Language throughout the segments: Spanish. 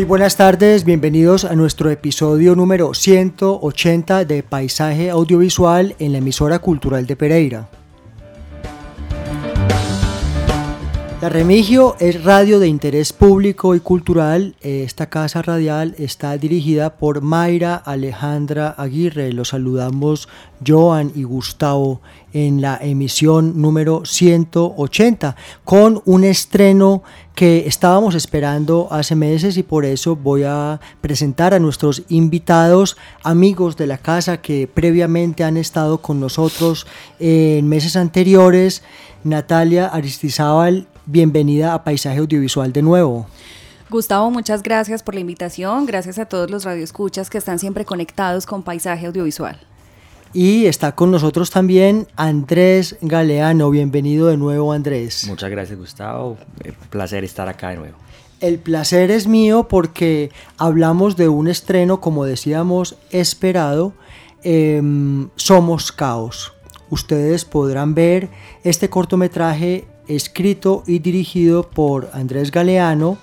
Muy buenas tardes, bienvenidos a nuestro episodio número 180 de Paisaje Audiovisual en la emisora cultural de Pereira. La Remigio es radio de interés público y cultural. Esta casa radial está dirigida por Mayra Alejandra Aguirre. Los saludamos Joan y Gustavo en la emisión número 180 con un estreno que estábamos esperando hace meses y por eso voy a presentar a nuestros invitados, amigos de la casa que previamente han estado con nosotros en meses anteriores. Natalia Aristizábal, bienvenida a Paisaje Audiovisual de nuevo. Gustavo, muchas gracias por la invitación. Gracias a todos los radioescuchas que están siempre conectados con Paisaje Audiovisual. Y está con nosotros también Andrés Galeano. Bienvenido de nuevo, Andrés. Muchas gracias, Gustavo. Un placer estar acá de nuevo. El placer es mío porque hablamos de un estreno, como decíamos, esperado. em, Somos Caos. Ustedes podrán ver este cortometraje escrito y dirigido por Andrés Galeano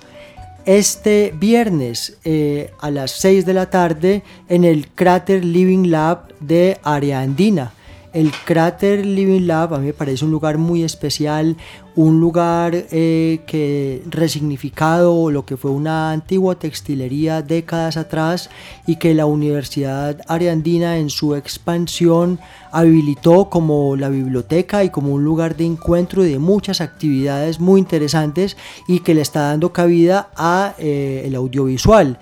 este viernes eh, a las 6 de la tarde en el Crater Living Lab de Área Andina. El Crater Living Lab a mí me parece un lugar muy especial, un lugar eh, que resignificado lo que fue una antigua textilería décadas atrás y que la Universidad Ariandina en su expansión habilitó como la biblioteca y como un lugar de encuentro de muchas actividades muy interesantes y que le está dando cabida a eh, el audiovisual.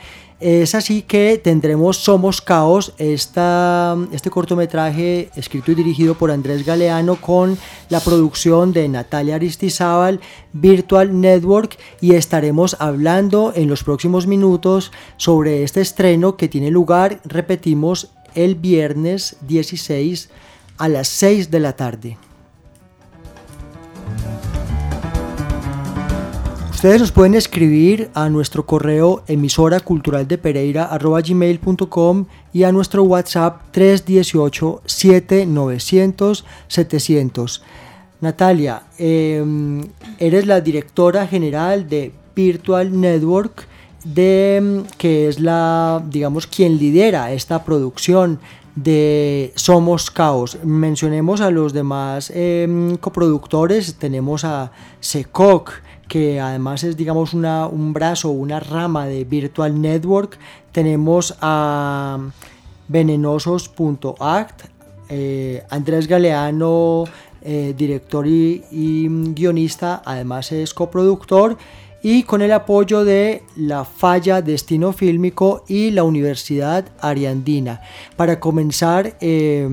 Es así que tendremos Somos Caos, esta, este cortometraje escrito y dirigido por Andrés Galeano con la producción de Natalia Aristizábal, Virtual Network y estaremos hablando en los próximos minutos sobre este estreno que tiene lugar, repetimos, el viernes 16 a las 6 de la tarde. Ustedes nos pueden escribir a nuestro correo emisora cultural de Pereira gmail.com y a nuestro WhatsApp 318 7900 700. Natalia, eh, eres la directora general de Virtual Network, de, que es la, digamos, quien lidera esta producción de Somos Caos. Mencionemos a los demás eh, coproductores, tenemos a SECOC, que además es digamos una, un brazo, una rama de Virtual Network. Tenemos a venenosos.act, eh, Andrés Galeano, eh, director y, guionista, además es coproductor y con el apoyo de la Falla Destino Fílmico y la Universidad Ariandina. Para comenzar, eh,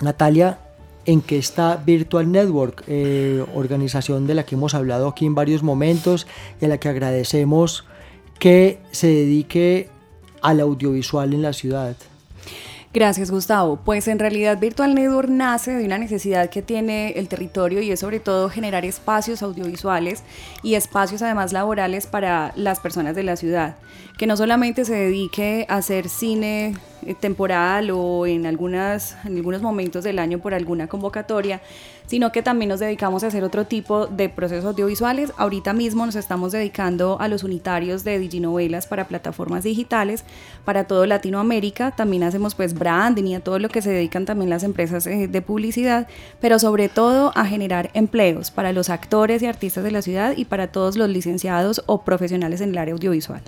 Natalia, en que está Virtual Network, eh, organización de la que hemos hablado aquí en varios momentos y a la que agradecemos que se dedique al audiovisual en la ciudad. Gracias, Gustavo. Pues en realidad Virtual Network nace de una necesidad que tiene el territorio y es sobre todo generar espacios audiovisuales y espacios además laborales para las personas de la ciudad, que no solamente se dedique a hacer cine eh, temporal o en, algunas, en algunos momentos del año por alguna convocatoria, sino que también nos dedicamos a hacer otro tipo de procesos audiovisuales. Ahorita mismo nos estamos dedicando a los unitarios de diginovelas para plataformas digitales para todo Latinoamérica. También hacemos pues branding y a todo lo que se dedican también las empresas eh, de publicidad, pero sobre todo a generar empleos para los actores y artistas de la ciudad y para todos los licenciados o profesionales en el área audiovisual.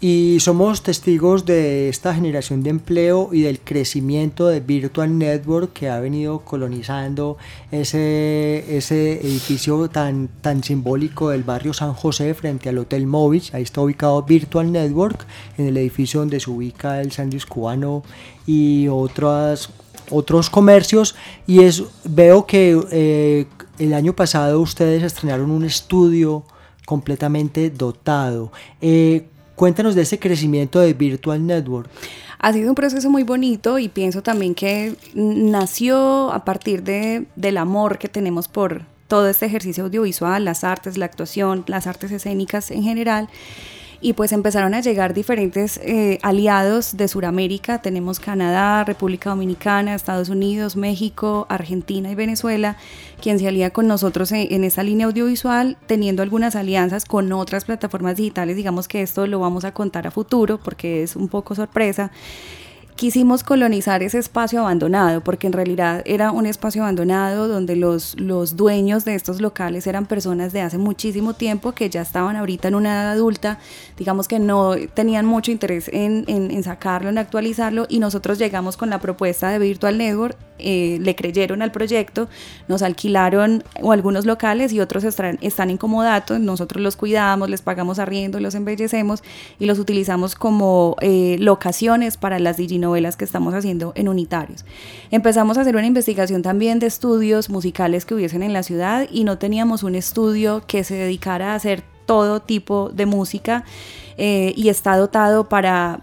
Y somos testigos de esta generación de empleo y del crecimiento de Virtual Network que ha venido colonizando ese, ese edificio tan, tan simbólico del barrio San José frente al Hotel Movich. Ahí está ubicado Virtual Network, en el edificio donde se ubica el sándwich cubano y otras, otros comercios. Y es, veo que eh, el año pasado ustedes estrenaron un estudio completamente dotado. Eh, Cuéntanos de ese crecimiento de Virtual Network. Ha sido un proceso muy bonito y pienso también que nació a partir de, del amor que tenemos por todo este ejercicio audiovisual, las artes, la actuación, las artes escénicas en general y pues empezaron a llegar diferentes eh, aliados de Sudamérica. Tenemos Canadá, República Dominicana, Estados Unidos, México, Argentina y Venezuela, quien se alía con nosotros en, en esa línea audiovisual, teniendo algunas alianzas con otras plataformas digitales. Digamos que esto lo vamos a contar a futuro porque es un poco sorpresa quisimos colonizar ese espacio abandonado, porque en realidad era un espacio abandonado donde los, los dueños de estos locales eran personas de hace muchísimo tiempo que ya estaban ahorita en una edad adulta, digamos que no tenían mucho interés en, en, sacarlo, en actualizarlo, y nosotros llegamos con la propuesta de Virtual Network, eh, le creyeron al proyecto, nos alquilaron o algunos locales y otros están, están en comodato, nosotros los cuidamos, les pagamos arriendo, los embellecemos y los utilizamos como eh, locaciones para las diginovelas novelas que estamos haciendo en unitarios. Empezamos a hacer una investigación también de estudios musicales que hubiesen en la ciudad y no teníamos un estudio que se dedicara a hacer todo tipo de música eh, y está dotado para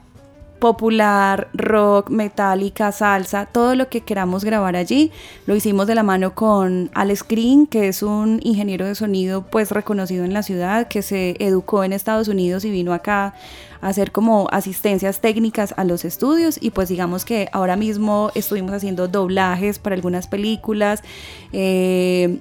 popular, rock, metálica, salsa, todo lo que queramos grabar allí. Lo hicimos de la mano con Alex Green, que es un ingeniero de sonido pues reconocido en la ciudad, que se educó en Estados Unidos y vino acá a hacer como asistencias técnicas a los estudios y pues digamos que ahora mismo estuvimos haciendo doblajes para algunas películas, eh,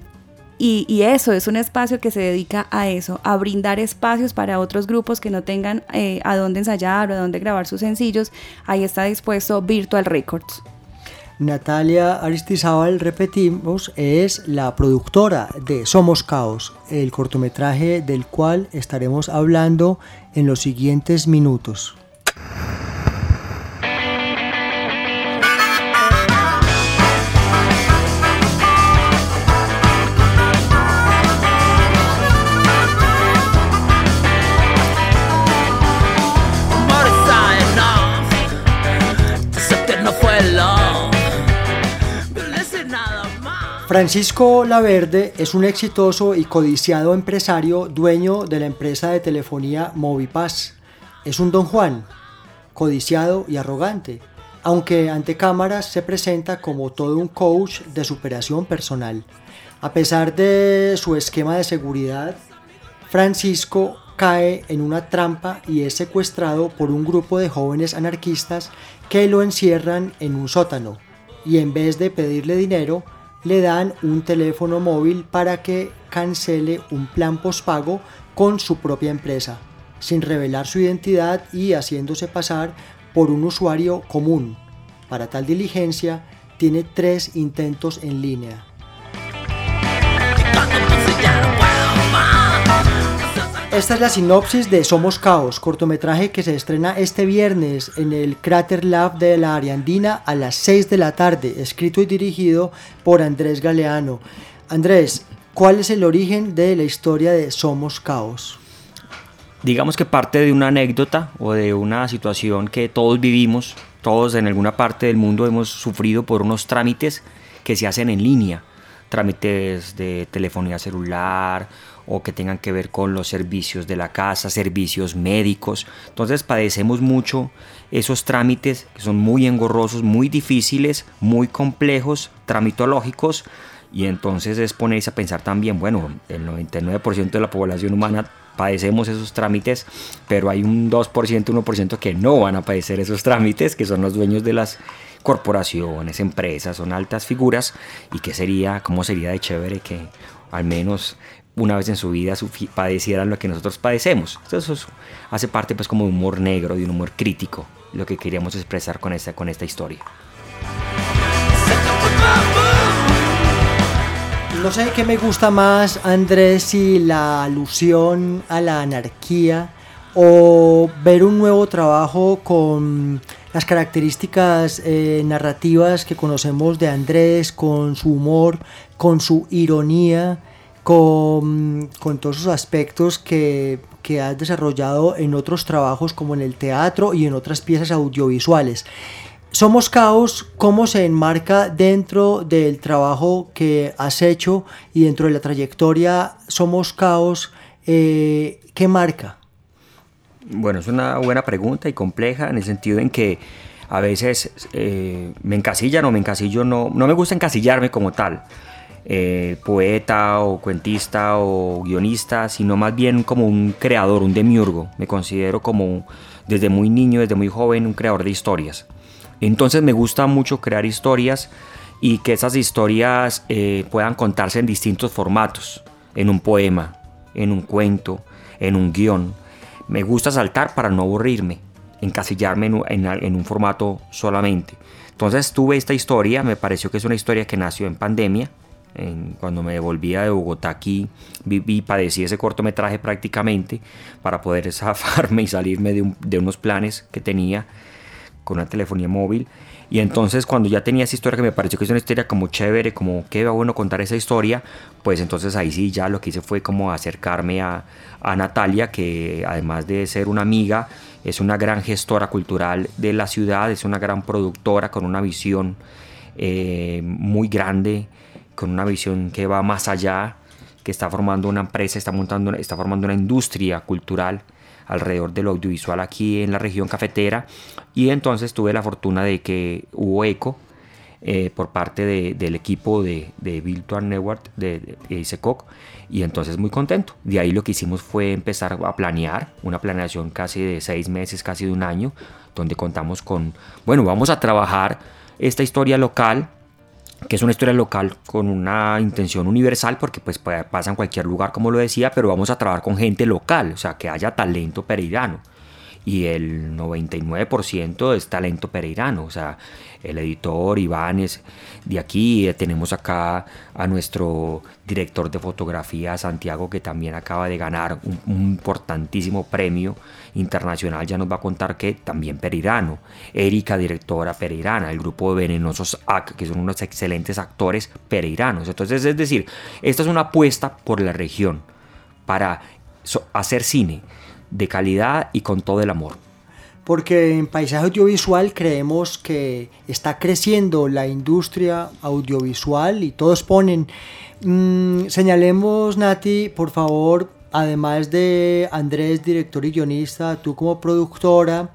y, eso es un espacio que se dedica a eso, a brindar espacios para otros grupos que no tengan eh, a dónde ensayar o a dónde grabar sus sencillos. Ahí está dispuesto Virtual Records. Natalia Aristizábal, repetimos, es la productora de Somos Caos, el cortometraje del cual estaremos hablando en los siguientes minutos. Francisco Laverde es un exitoso y codiciado empresario dueño de la empresa de telefonía Movipaz. Es un don Juan, codiciado y arrogante, aunque ante cámaras se presenta como todo un coach de superación personal. A pesar de su esquema de seguridad, Francisco cae en una trampa y es secuestrado por un grupo de jóvenes anarquistas que lo encierran en un sótano y en vez de pedirle dinero, le dan un teléfono móvil para que cancele un plan pospago con su propia empresa, sin revelar su identidad y haciéndose pasar por un usuario común. Para tal diligencia, tiene tres intentos en línea. Esta es la sinopsis de Somos Caos, cortometraje que se estrena este viernes en el Crater Lab de la Ariandina a las 6 de la tarde, escrito y dirigido por Andrés Galeano. Andrés, ¿cuál es el origen de la historia de Somos Caos? Digamos que parte de una anécdota o de una situación que todos vivimos, todos en alguna parte del mundo hemos sufrido por unos trámites que se hacen en línea, trámites de telefonía celular o que tengan que ver con los servicios de la casa, servicios médicos. Entonces padecemos mucho esos trámites que son muy engorrosos, muy difíciles, muy complejos, tramitológicos. Y entonces es ponerse a pensar también, bueno, el 99% de la población humana padecemos esos trámites, pero hay un 2%, 1% que no van a padecer esos trámites, que son los dueños de las corporaciones, empresas, son altas figuras y que sería, cómo sería de chévere que al menos una vez en su vida padecieran lo que nosotros padecemos. Eso hace parte pues como de humor negro, de un humor crítico, lo que queríamos expresar con esta, con esta historia. No sé qué me gusta más, Andrés, si la alusión a la anarquía o ver un nuevo trabajo con las características eh, narrativas que conocemos de Andrés, con su humor, con su ironía, con, todos esos aspectos que, que has desarrollado en otros trabajos como en el teatro y en otras piezas audiovisuales. Somos Caos, ¿cómo se enmarca dentro del trabajo que has hecho y dentro de la trayectoria Somos Caos? Eh, ¿Qué marca? Bueno, es una buena pregunta y compleja en el sentido en que a veces eh, me encasillan o me encasillo, no, no me gusta encasillarme como tal, eh, poeta o cuentista o guionista, sino más bien como un creador, un demiurgo. Me considero como desde muy niño, desde muy joven, un creador de historias. Entonces me gusta mucho crear historias y que esas historias eh, puedan contarse en distintos formatos, en un poema, en un cuento, en un guion. Me gusta saltar para no aburrirme, encasillarme en, un formato solamente. Entonces tuve esta historia, me pareció que es una historia que nació en pandemia, cuando me devolvía de Bogotá aquí, vi, padecí ese cortometraje prácticamente para poder zafarme y salirme de, de unos planes que tenía con una telefonía móvil. Y entonces cuando ya tenía esa historia que me pareció que es una historia como chévere, como que va bueno contar esa historia, pues entonces ahí sí ya lo que hice fue como acercarme a, a Natalia, que además de ser una amiga, es una gran gestora cultural de la ciudad, es una gran productora con una visión eh, muy grande, con una visión que va más allá, que está formando una empresa, está, montando, está formando una industria cultural alrededor del audiovisual aquí en la región cafetera y entonces tuve la fortuna de que hubo eco eh, por parte del equipo de, de Virtual Network de, de ISECOC y entonces muy contento. De ahí lo que hicimos fue empezar a planear, una planeación casi de seis meses, casi de un año, donde contamos con, bueno, vamos a trabajar esta historia local que es una historia local con una intención universal porque pues pasa en cualquier lugar como lo decía, pero vamos a trabajar con gente local, o sea, que haya talento pereirano. Y el 99% es talento pereirano, o sea, el editor Iván es de aquí, eh, tenemos acá a nuestro director de fotografía Santiago que también acaba de ganar un, importantísimo premio internacional, ya nos va a contar que también pereirano, Erika directora pereirana, el grupo de Venenosos AC que son unos excelentes actores pereiranos, entonces es decir, esta es una apuesta por la región para hacer cine de calidad y con todo el amor. Porque en paisaje audiovisual creemos que está creciendo la industria audiovisual y todos ponen, mm, señalemos Nati, por favor, además de Andrés, director y guionista, tú como productora,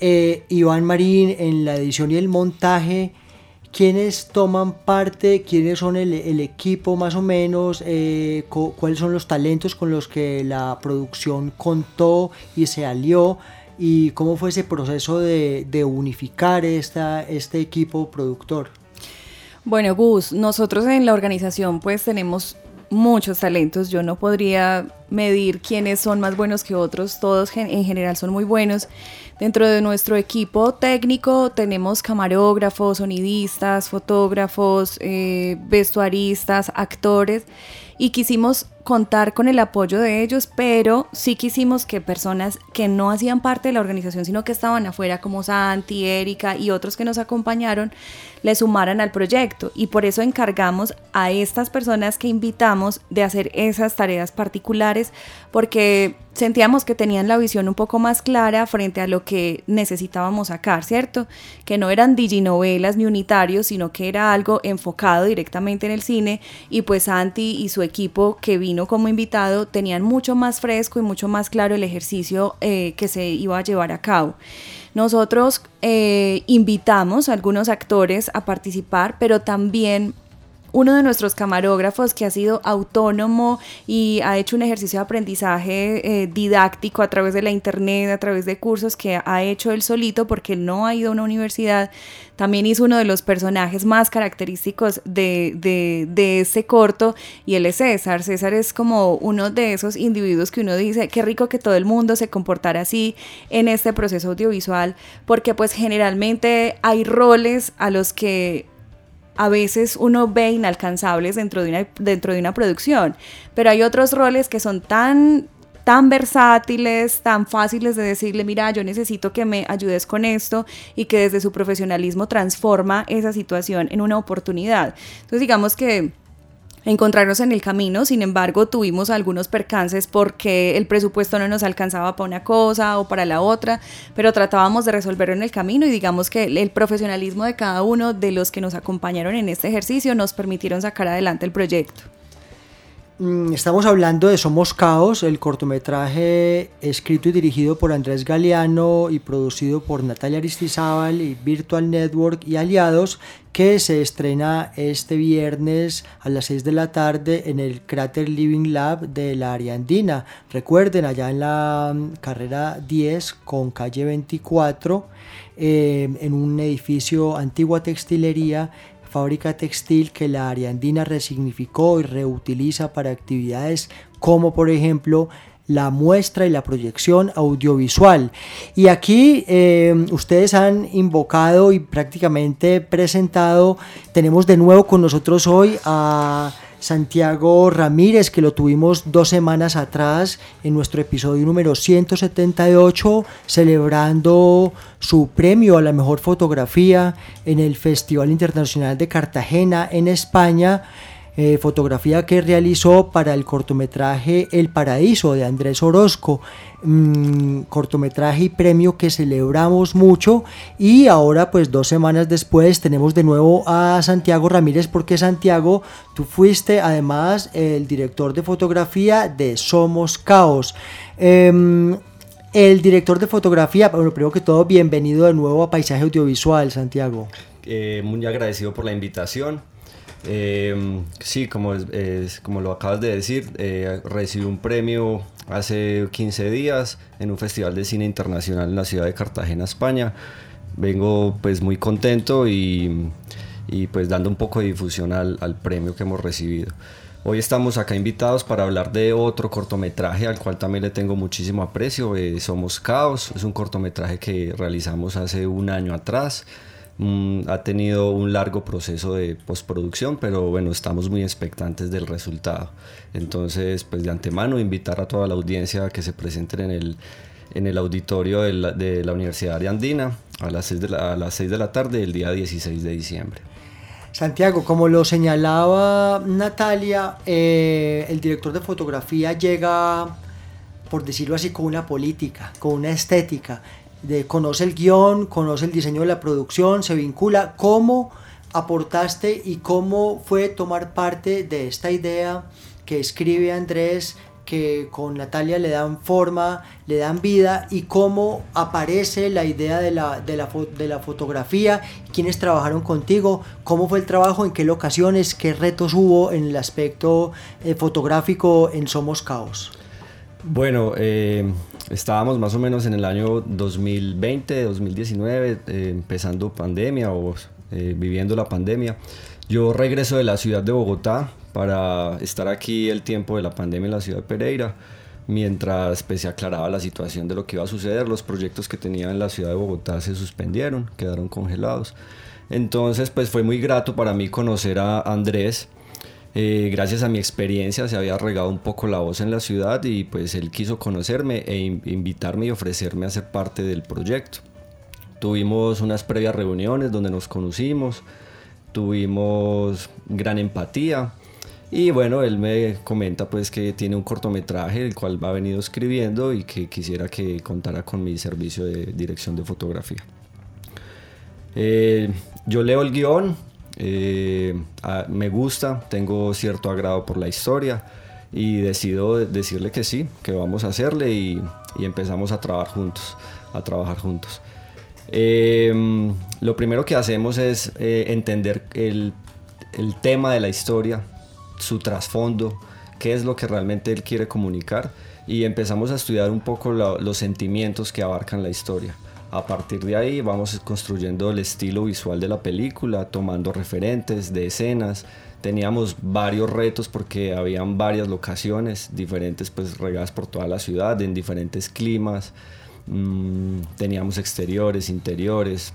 eh, Iván Marín en la edición y el montaje, ¿quiénes toman parte? ¿Quiénes son el, equipo más o menos? Eh, ¿Cuáles son los talentos con los que la producción contó y se alió? y cómo fue ese proceso de, unificar esta, este equipo productor. Bueno, Gus, nosotros en la organización pues tenemos muchos talentos. Yo no podría medir quiénes son más buenos que otros. Todos en general son muy buenos. Dentro de nuestro equipo técnico tenemos camarógrafos, sonidistas, fotógrafos, eh, vestuaristas, actores y quisimos contar con el apoyo de ellos, pero sí quisimos que personas que no hacían parte de la organización, sino que estaban afuera, como Santi, Erika y otros que nos acompañaron, le sumaran al proyecto. Y por eso encargamos a estas personas que invitamos de hacer esas tareas particulares, porque sentíamos que tenían la visión un poco más clara frente a lo que necesitábamos sacar, ¿cierto? Que no eran diginovelas ni unitarios, sino que era algo enfocado directamente en el cine y pues Santi y su equipo que como invitado tenían mucho más fresco y mucho más claro el ejercicio eh, que se iba a llevar a cabo. Nosotros eh, invitamos a algunos actores a participar, pero también uno de nuestros camarógrafos que ha sido autónomo y ha hecho un ejercicio de aprendizaje eh, didáctico a través de la internet, a través de cursos que ha hecho él solito porque no ha ido a una universidad, también hizo uno de los personajes más característicos de, de, de ese corto y él es César. César es como uno de esos individuos que uno dice, qué rico que todo el mundo se comportara así en este proceso audiovisual, porque pues generalmente hay roles a los que a veces uno ve inalcanzables dentro de una, dentro de una producción, pero hay otros roles que son tan tan versátiles, tan fáciles de decirle, mira, yo necesito que me ayudes con esto y que desde su profesionalismo transforma esa situación en una oportunidad. Entonces digamos que encontrarnos en el camino, sin embargo tuvimos algunos percances porque el presupuesto no nos alcanzaba para una cosa o para la otra, pero tratábamos de resolverlo en el camino y digamos que el profesionalismo de cada uno de los que nos acompañaron en este ejercicio nos permitieron sacar adelante el proyecto. Mm, estamos hablando de Somos Caos, el cortometraje escrito y dirigido por Andrés Galeano y producido por Natalia Aristizábal y Virtual Network y aliados, que se estrena este viernes a las 6 de la tarde en el Crater Living Lab de la Ariandina. Recuerden, allá en la mm, carrera 10 con calle 24, eh, en un edificio antigua textilería fábrica textil que la Ariandina resignificó y reutiliza para actividades como por ejemplo la muestra y la proyección audiovisual. Y aquí eh, ustedes han invocado y prácticamente presentado, tenemos de nuevo con nosotros hoy a Santiago Ramírez, que lo tuvimos dos semanas atrás en nuestro episodio número 178, celebrando su premio a la mejor fotografía en el Festival Internacional de Cartagena en España. Eh, fotografía que realizó para el cortometraje El Paraíso de Andrés Orozco, mm, cortometraje y premio que celebramos mucho y ahora pues dos semanas después tenemos de nuevo a Santiago Ramírez porque Santiago tú fuiste además el director de fotografía de Somos Caos. Em, el director de fotografía, bueno, primero que todo, bienvenido de nuevo a Paisaje Audiovisual, Santiago. Eh, muy agradecido por la invitación. Eh, sí, como, es, como lo acabas de decir, eh, recibí un premio hace 15 días en un festival de cine internacional en la ciudad de Cartagena, España. Vengo pues muy contento y, y pues dando un poco de difusión al, al, premio que hemos recibido. Hoy estamos acá invitados para hablar de otro cortometraje al cual también le tengo muchísimo aprecio. Eh, Somos Caos, es un cortometraje que realizamos hace un año atrás. Mm, ha tenido un largo proceso de postproducción, pero bueno, estamos muy expectantes del resultado. Entonces, pues de antemano, invitar a toda la audiencia a que se presenten en el, en el auditorio de la, Universidad de Andina a las, 6 de la, a las 6 de la tarde el día 16 de diciembre. Santiago, como lo señalaba Natalia, eh, el director de fotografía llega, por decirlo así, con una política, con una estética de conoce el guion, conoce el diseño de la producción, se vincula. ¿Cómo aportaste y cómo fue tomar parte de esta idea que escribe Andrés, que con Natalia le dan forma, le dan vida y cómo aparece la idea de la, de la, de la fotografía, quiénes trabajaron contigo, cómo fue el trabajo, en qué locaciones, qué retos hubo en el aspecto eh, fotográfico en Somos Caos. Bueno, eh, estábamos más o menos en el año 2020, 2019, eh, empezando pandemia o eh, viviendo la pandemia. Yo regreso de la ciudad de Bogotá para estar aquí el tiempo de la pandemia en la ciudad de Pereira, mientras pues, se aclaraba la situación de lo que iba a suceder. Los proyectos que tenía en la ciudad de Bogotá se suspendieron, quedaron congelados. Entonces, pues fue muy grato para mí conocer a Andrés, eh, gracias a mi experiencia se había regado un poco la voz en la ciudad y pues él quiso conocerme e invitarme y ofrecerme a ser parte del proyecto. Tuvimos unas previas reuniones donde nos conocimos, tuvimos gran empatía Y bueno, él me comenta pues que tiene un cortometraje el cual ha venido escribiendo y que quisiera que contara con mi servicio de dirección de fotografía. Eh, yo leo el guion, eh, me gusta, tengo cierto agrado por la historia y decido decirle que sí, que vamos a hacerle y, empezamos a trabajar juntos, a trabajar juntos. Em, lo primero que hacemos es eh, entender el, tema de la historia, su trasfondo, qué es lo que realmente él quiere comunicar y empezamos a estudiar un poco los sentimientos que abarcan la historia. A partir de ahí vamos construyendo el estilo visual de la película, tomando referentes de escenas. Teníamos varios retos porque habían varias locaciones diferentes, pues regadas por toda la ciudad, en diferentes climas. Mm, teníamos exteriores, interiores.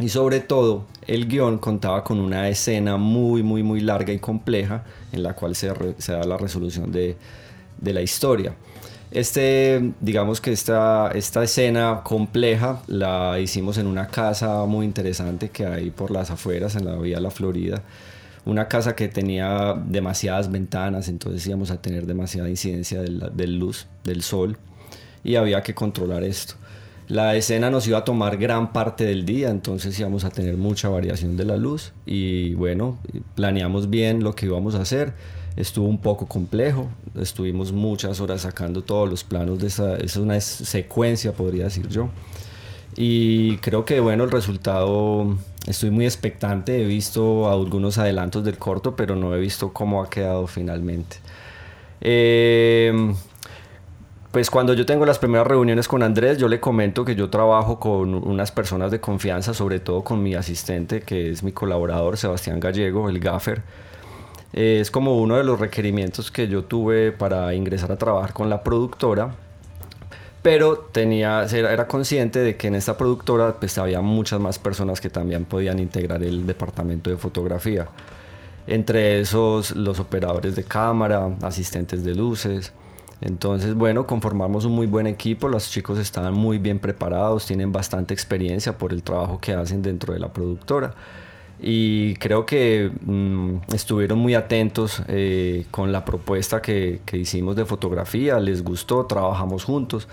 Y sobre todo, el guion contaba con una escena muy, muy, muy larga y compleja en la cual se, da la resolución de, de la historia. Este, digamos que esta, esta escena compleja la hicimos en una casa muy interesante que hay por las afueras, en la Vía La Florida. Una casa que tenía demasiadas ventanas, entonces íbamos a tener demasiada incidencia de luz, del sol, y había que controlar esto. La escena nos iba a tomar gran parte del día, entonces íbamos a tener mucha variación de la luz y bueno, planeamos bien lo que íbamos a hacer estuvo un poco complejo. Estuvimos muchas horas sacando todos los planos de esa, es una secuencia, podría decir yo. Y creo que bueno, el resultado, estoy muy expectante, he visto algunos adelantos del corto, pero no he visto cómo ha quedado finalmente. Eh, pues cuando yo tengo las primeras reuniones con Andrés, yo le comento que yo trabajo con unas personas de confianza, sobre todo con mi asistente, que es mi colaborador, Sebastián Gallego, el gaffer es como uno de los requerimientos que yo tuve para ingresar a trabajar con la productora pero tenía, era, consciente de que en esta productora pues había muchas más personas que también podían integrar el departamento de fotografía. Entre esos los operadores de cámara, asistentes de luces. Entonces, bueno, conformamos un muy buen equipo, los chicos estaban muy bien preparados, tienen bastante experiencia por el trabajo que hacen dentro de la productora y creo que mm, estuvieron muy atentos eh, con la propuesta que, que, hicimos de fotografía, les gustó, trabajamos juntos,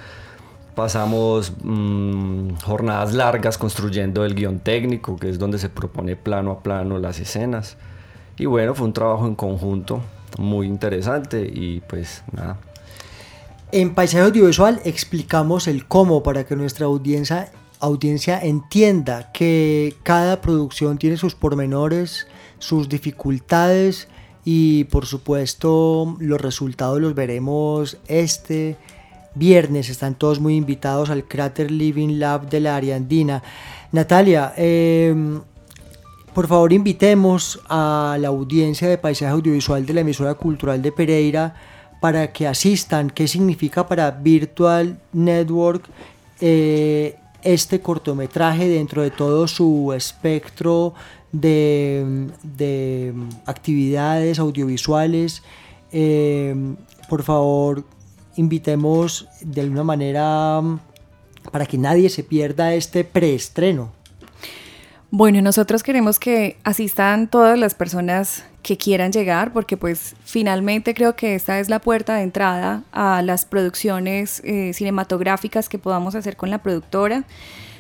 pasamos mm, jornadas largas construyendo el guion técnico, que es donde se propone plano a plano las escenas. Y bueno, fue un trabajo en conjunto muy interesante y pues nada. En Paisaje Audiovisual explicamos el cómo para que nuestra audiencia audiencia entienda que cada producción tiene sus pormenores, sus dificultades y por supuesto los resultados los veremos este viernes. Están todos muy invitados al Crater Living Lab de la área andina. Natalia, em, por favor invitemos a la audiencia de paisaje audiovisual de la emisora cultural de Pereira para que asistan. ¿Qué significa para Virtual Network? Eh, este cortometraje dentro de todo su espectro de, actividades audiovisuales. Eh, por favor, invitemos de alguna manera para que nadie se pierda este preestreno. Bueno, nosotros queremos que asistan todas las personas que quieran llegar, porque pues finalmente creo que esta es la puerta de entrada a las producciones eh, cinematográficas que podamos hacer con la productora.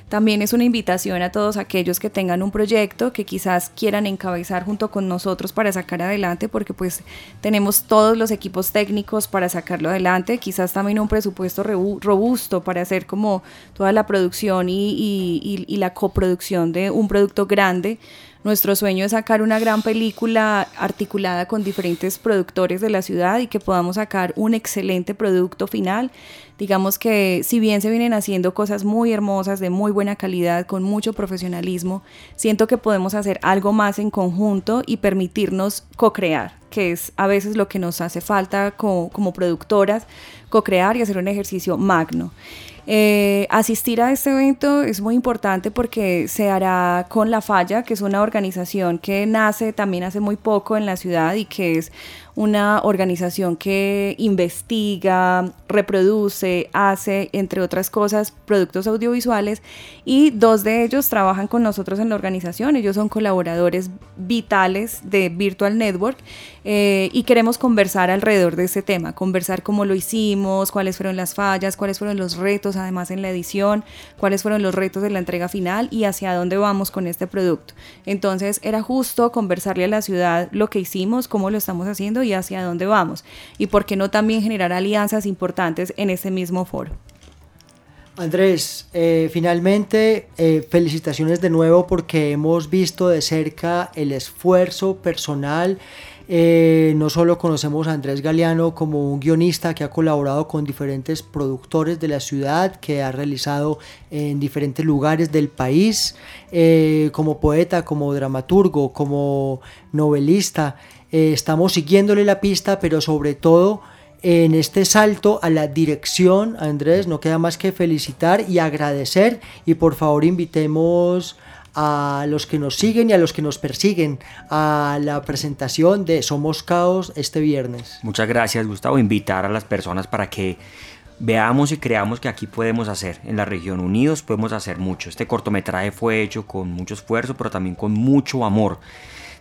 También es una invitación a todos aquellos que tengan un proyecto que quizás quieran encabezar junto con nosotros para sacar adelante, porque pues tenemos todos los equipos técnicos para sacarlo adelante, quizás también un presupuesto robusto para hacer como toda la producción y, y la coproducción de un producto grande nuestro sueño es sacar una gran película articulada con diferentes productores de la ciudad y que podamos sacar un excelente producto final. Digamos que si bien se vienen haciendo cosas muy hermosas, de muy buena calidad, con mucho profesionalismo, siento que podemos hacer algo más en conjunto y permitirnos co-crear, que es a veces lo que nos hace falta como, productoras, co-crear y hacer un ejercicio magno. Eh, asistir a este evento es muy importante porque se hará con La Falla, que es una organización que nace también hace muy poco en la ciudad y que es una organización que investiga, reproduce, hace, entre otras cosas, productos audiovisuales y dos de ellos trabajan con nosotros en la organización. Ellos son colaboradores vitales de Virtual Network eh, y queremos conversar alrededor de este tema, conversar cómo lo hicimos, cuáles fueron las fallas, cuáles fueron los retos además en la edición, cuáles fueron los retos de la entrega final y hacia dónde vamos con este producto. Entonces era justo conversarle a la ciudad lo que hicimos, cómo lo estamos haciendo y hacia dónde vamos. Y por qué no también generar alianzas importantes en ese mismo foro. Andrés, eh, finalmente eh, felicitaciones de nuevo porque hemos visto de cerca el esfuerzo personal. Eh, no solo conocemos a Andrés Galeano como un guionista que ha colaborado con diferentes productores de la ciudad, que ha realizado en diferentes lugares del país, como poeta, como dramaturgo, como novelista. Eh, estamos siguiéndole la pista, pero sobre todo en este salto a la dirección, Andrés, no queda más que felicitar y agradecer y por favor invitemos a los que nos siguen y a los que nos persiguen a la presentación de Somos Caos este viernes. Muchas gracias Gustavo, invitar a las personas para que veamos y creamos que aquí podemos hacer, en la región unidos podemos hacer mucho. Este cortometraje fue hecho con mucho esfuerzo, pero también con mucho amor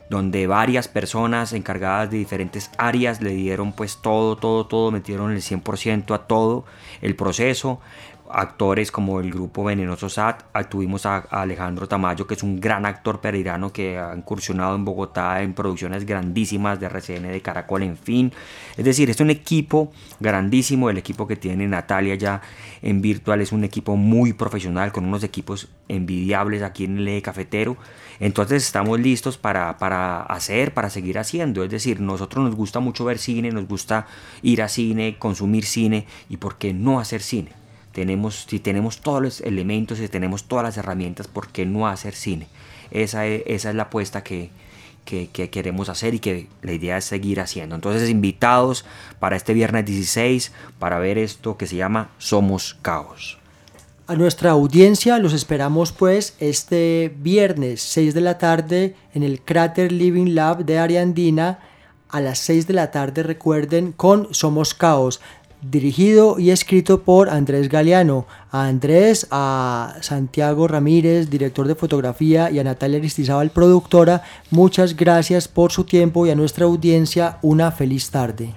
donde varias personas encargadas de diferentes áreas le dieron pues todo, todo, todo, metieron el 100% a todo el proceso. Actores como el grupo Venenoso SAT, tuvimos a, Alejandro Tamayo, que es un gran actor pereirano que ha incursionado en Bogotá en producciones grandísimas de RCN, de Caracol, en fin. Es decir, es un equipo grandísimo, el equipo que tiene Natalia ya en virtual es un equipo muy profesional, con unos equipos envidiables aquí en el cafetero entonces estamos listos para, para, hacer, para seguir haciendo. Es decir, nosotros nos gusta mucho ver cine, nos gusta ir a cine, consumir cine y por qué no hacer cine. Tenemos, si tenemos todos los elementos, si tenemos todas las herramientas, ¿por qué no hacer cine? Esa es, esa es la apuesta que, queremos hacer y que la idea es seguir haciendo. Entonces invitados para este viernes 16 para ver esto que se llama Somos Caos. A nuestra audiencia los esperamos pues este viernes 6 de la tarde en el Crater Living Lab de Ariandina a las 6 de la tarde recuerden con Somos Caos dirigido y escrito por Andrés Galeano, a Andrés, a Santiago Ramírez, director de fotografía, y a Natalia Aristizábal, productora, muchas gracias por su tiempo y a nuestra audiencia una feliz tarde.